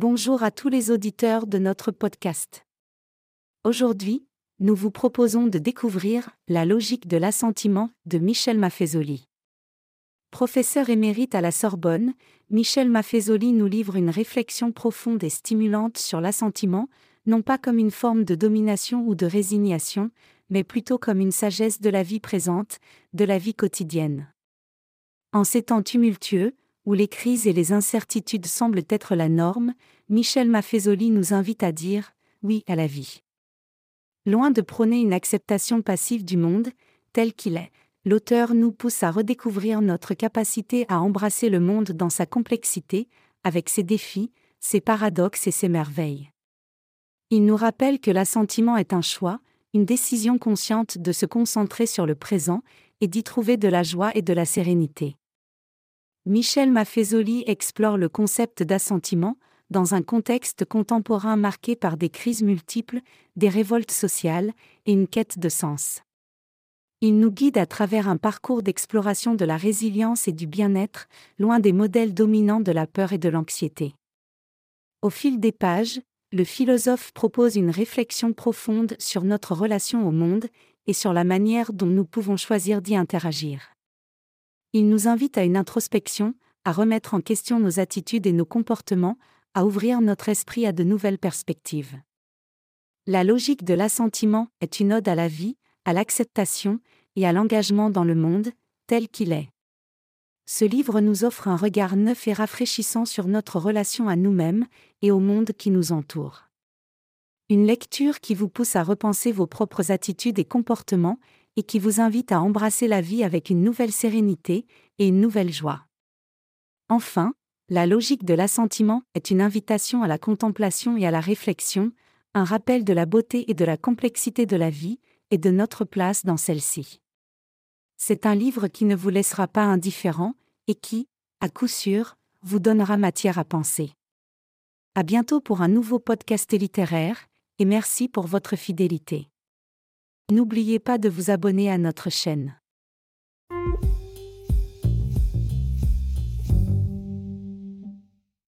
Bonjour à tous les auditeurs de notre podcast. Aujourd'hui, nous vous proposons de découvrir La logique de l'assentiment de Michel Maffezoli. Professeur émérite à la Sorbonne, Michel Maffezoli nous livre une réflexion profonde et stimulante sur l'assentiment, non pas comme une forme de domination ou de résignation, mais plutôt comme une sagesse de la vie présente, de la vie quotidienne. En ces temps tumultueux, où les crises et les incertitudes semblent être la norme, Michel Maffezoli nous invite à dire oui à la vie. Loin de prôner une acceptation passive du monde, tel qu'il est, l'auteur nous pousse à redécouvrir notre capacité à embrasser le monde dans sa complexité, avec ses défis, ses paradoxes et ses merveilles. Il nous rappelle que l'assentiment est un choix, une décision consciente de se concentrer sur le présent et d'y trouver de la joie et de la sérénité. Michel Maffezoli explore le concept d'assentiment, dans un contexte contemporain marqué par des crises multiples, des révoltes sociales et une quête de sens. Il nous guide à travers un parcours d'exploration de la résilience et du bien-être, loin des modèles dominants de la peur et de l'anxiété. Au fil des pages, le philosophe propose une réflexion profonde sur notre relation au monde et sur la manière dont nous pouvons choisir d'y interagir. Il nous invite à une introspection, à remettre en question nos attitudes et nos comportements, à ouvrir notre esprit à de nouvelles perspectives. La logique de l'assentiment est une ode à la vie, à l'acceptation et à l'engagement dans le monde, tel qu'il est. Ce livre nous offre un regard neuf et rafraîchissant sur notre relation à nous-mêmes et au monde qui nous entoure. Une lecture qui vous pousse à repenser vos propres attitudes et comportements et qui vous invite à embrasser la vie avec une nouvelle sérénité et une nouvelle joie. Enfin, la logique de l'assentiment est une invitation à la contemplation et à la réflexion, un rappel de la beauté et de la complexité de la vie, et de notre place dans celle-ci. C'est un livre qui ne vous laissera pas indifférent, et qui, à coup sûr, vous donnera matière à penser. À bientôt pour un nouveau podcast littéraire, et merci pour votre fidélité. N'oubliez pas de vous abonner à notre chaîne.